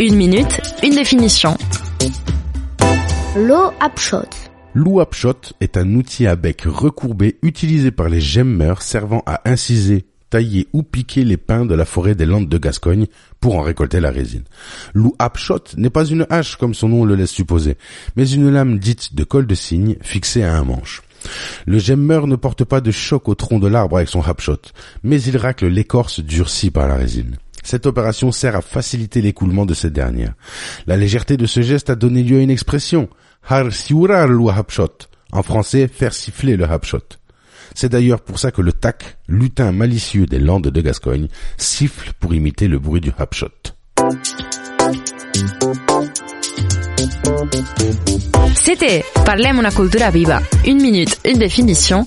Une minute, une définition. L'eau upshot. L'ouapshot est un outil à bec recourbé utilisé par les gemmeurs servant à inciser, tailler ou piquer les pins de la forêt des Landes de Gascogne pour en récolter la résine. L'ouapshot n'est pas une hache comme son nom le laisse supposer, mais une lame dite de col de cygne fixée à un manche. Le gemmeur ne porte pas de choc au tronc de l'arbre avec son hapshot, mais il racle l'écorce durcie par la résine. Cette opération sert à faciliter l'écoulement de cette dernière. La légèreté de ce geste a donné lieu à une expression. En français, faire siffler le hapshot. C'est d'ailleurs pour ça que le tac, lutin malicieux des Landes de Gascogne, siffle pour imiter le bruit du hapshot. C'était Parlem una cultura viva. Une minute, une définition.